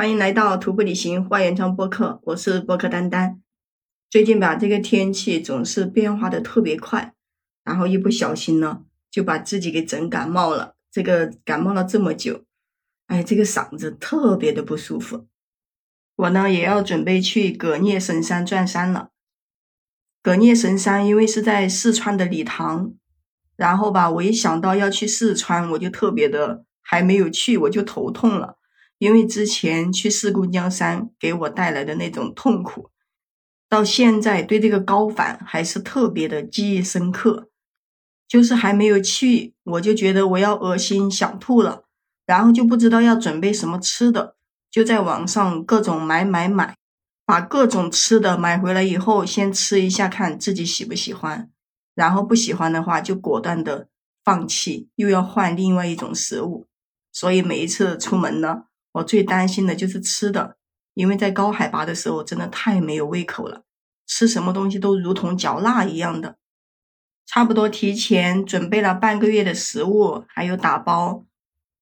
欢迎来到徒步旅行花园装播客，我是播客丹丹。最近吧，这个天气总是变化的特别快，然后一不小心呢，就把自己给整感冒了。这个感冒了这么久，哎，这个嗓子特别的不舒服。我呢也要准备去葛聂神山转山了。葛聂神山因为是在四川的理塘，然后吧，我一想到要去四川，我就特别的还没有去，我就头痛了。因为之前去四姑娘山给我带来的那种痛苦，到现在对这个高反还是特别的记忆深刻。就是还没有去，我就觉得我要恶心想吐了，然后就不知道要准备什么吃的，就在网上各种买买买，把各种吃的买回来以后，先吃一下看自己喜不喜欢，然后不喜欢的话就果断的放弃，又要换另外一种食物。所以每一次出门呢。我最担心的就是吃的，因为在高海拔的时候真的太没有胃口了，吃什么东西都如同嚼蜡一样的。差不多提前准备了半个月的食物，还有打包、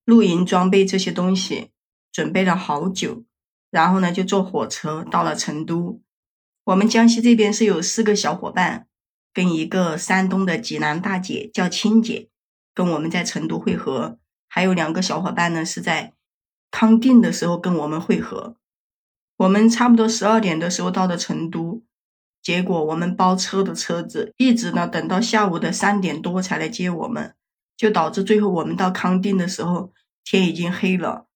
露营装备这些东西，准备了好久。然后呢，就坐火车到了成都。我们江西这边是有四个小伙伴，跟一个山东的济南大姐叫青姐，跟我们在成都会合。还有两个小伙伴呢，是在。康定的时候跟我们会合，我们差不多十二点的时候到的成都，结果我们包车的车子一直呢等到下午的三点多才来接我们，就导致最后我们到康定的时候天已经黑了，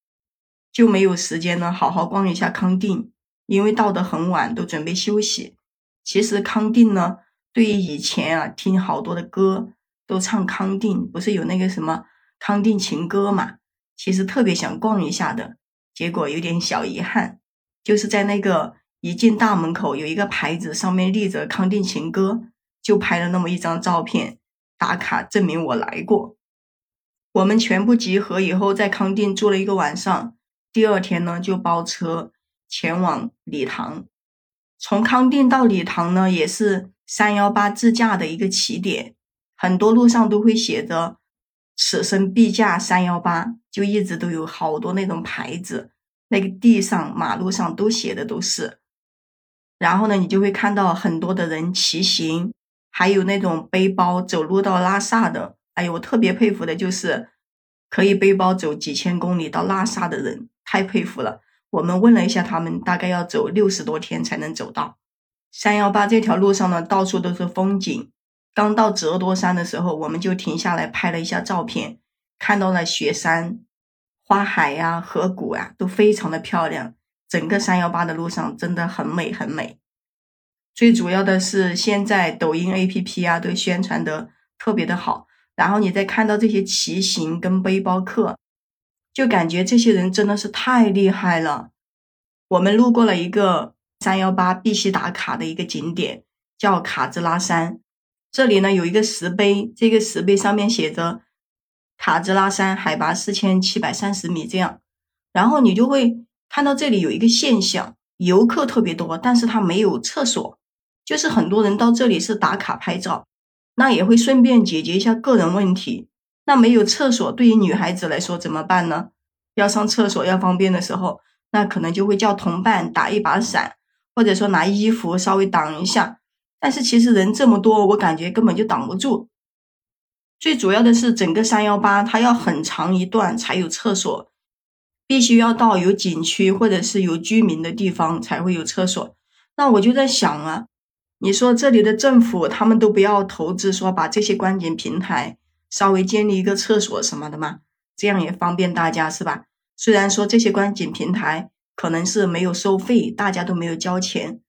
就没有时间呢好好逛一下康定，因为到的很晚都准备休息。其实康定呢，对于以前啊听好多的歌都唱康定，不是有那个什么康定情歌嘛？其实特别想逛一下的，结果有点小遗憾，就是在那个一进大门口有一个牌子，上面立着“康定情歌”，就拍了那么一张照片打卡，证明我来过。我们全部集合以后，在康定住了一个晚上，第二天呢就包车前往理塘。从康定到理塘呢，也是三幺八自驾的一个起点，很多路上都会写着。此生必驾三幺八，就一直都有好多那种牌子，那个地上、马路上都写的都是。然后呢，你就会看到很多的人骑行，还有那种背包走路到拉萨的。哎呦，我特别佩服的就是可以背包走几千公里到拉萨的人，太佩服了。我们问了一下他们，大概要走六十多天才能走到三幺八这条路上呢，到处都是风景。刚到折多山的时候，我们就停下来拍了一下照片，看到了雪山、花海呀、河谷啊，都非常的漂亮。整个三幺八的路上真的很美很美。最主要的是，现在抖音 APP 啊都宣传的特别的好。然后你再看到这些骑行跟背包客，就感觉这些人真的是太厉害了。我们路过了一个三幺八必须打卡的一个景点，叫卡兹拉山。这里呢有一个石碑，这个石碑上面写着“卡兹拉山海拔四千七百三十米”这样，然后你就会看到这里有一个现象，游客特别多，但是他没有厕所，就是很多人到这里是打卡拍照，那也会顺便解决一下个人问题。那没有厕所，对于女孩子来说怎么办呢？要上厕所要方便的时候，那可能就会叫同伴打一把伞，或者说拿衣服稍微挡一下。但是其实人这么多，我感觉根本就挡不住。最主要的是，整个三幺八它要很长一段才有厕所，必须要到有景区或者是有居民的地方才会有厕所。那我就在想啊，你说这里的政府他们都不要投资，说把这些观景平台稍微建立一个厕所什么的吗？这样也方便大家是吧？虽然说这些观景平台可能是没有收费，大家都没有交钱。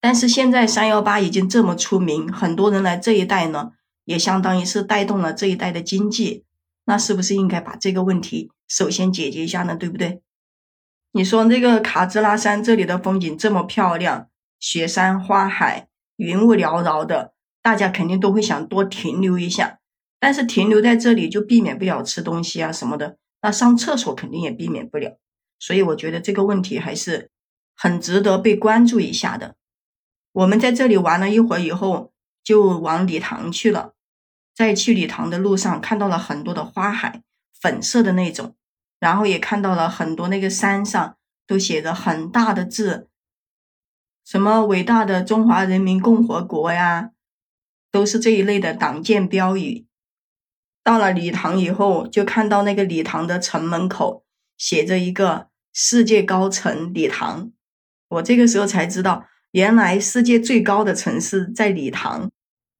但是现在三幺八已经这么出名，很多人来这一带呢，也相当于是带动了这一带的经济。那是不是应该把这个问题首先解决一下呢？对不对？你说那个卡兹拉山这里的风景这么漂亮，雪山花海，云雾缭绕的，大家肯定都会想多停留一下。但是停留在这里就避免不了吃东西啊什么的，那上厕所肯定也避免不了。所以我觉得这个问题还是很值得被关注一下的。我们在这里玩了一会儿以后，就往礼堂去了。在去礼堂的路上，看到了很多的花海，粉色的那种，然后也看到了很多那个山上都写着很大的字，什么伟大的中华人民共和国呀，都是这一类的党建标语。到了礼堂以后，就看到那个礼堂的城门口写着一个“世界高层礼堂”。我这个时候才知道，原来世界最高的城市在礼堂。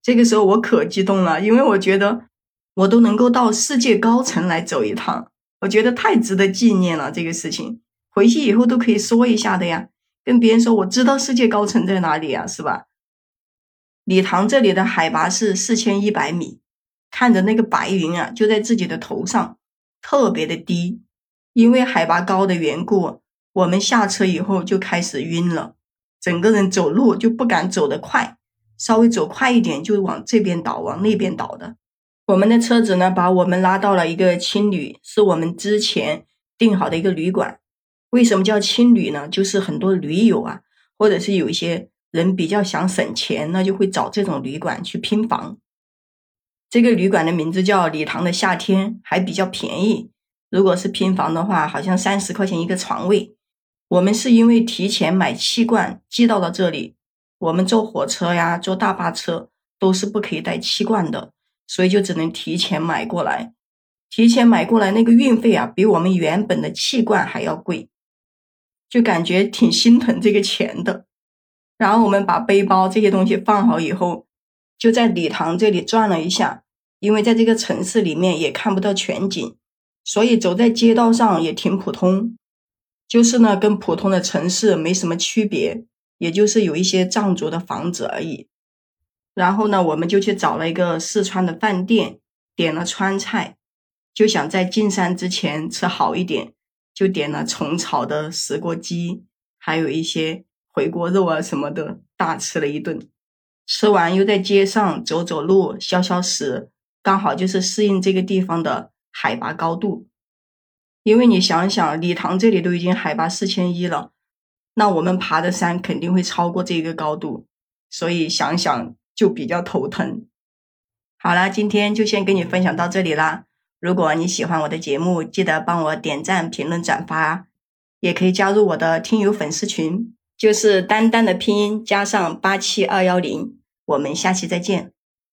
这个时候我可激动了，因为我觉得我都能够到世界高层来走一趟，我觉得太值得纪念了。这个事情回去以后都可以说一下的呀，跟别人说我知道世界高层在哪里呀，是吧？礼堂这里的海拔是四千一百米。看着那个白云啊，就在自己的头上，特别的低。因为海拔高的缘故，我们下车以后就开始晕了，整个人走路就不敢走得快，稍微走快一点就往这边倒，往那边倒的。我们的车子呢，把我们拉到了一个青旅，是我们之前订好的一个旅馆。为什么叫青旅呢？就是很多驴友啊，或者是有一些人比较想省钱，那就会找这种旅馆去拼房。这个旅馆的名字叫礼堂的夏天，还比较便宜。如果是拼房的话，好像三十块钱一个床位。我们是因为提前买气罐寄到了这里，我们坐火车呀、坐大巴车都是不可以带气罐的，所以就只能提前买过来。提前买过来那个运费啊，比我们原本的气罐还要贵，就感觉挺心疼这个钱的。然后我们把背包这些东西放好以后。就在礼堂这里转了一下，因为在这个城市里面也看不到全景，所以走在街道上也挺普通，就是呢跟普通的城市没什么区别，也就是有一些藏族的房子而已。然后呢，我们就去找了一个四川的饭店，点了川菜，就想在进山之前吃好一点，就点了虫草的石锅鸡，还有一些回锅肉啊什么的，大吃了一顿。吃完又在街上走走路、消消食，刚好就是适应这个地方的海拔高度。因为你想想，礼堂这里都已经海拔四千一了，那我们爬的山肯定会超过这个高度，所以想想就比较头疼。好了，今天就先跟你分享到这里啦。如果你喜欢我的节目，记得帮我点赞、评论、转发，也可以加入我的听友粉丝群。就是丹丹的拼音加上八七二幺零，我们下期再见。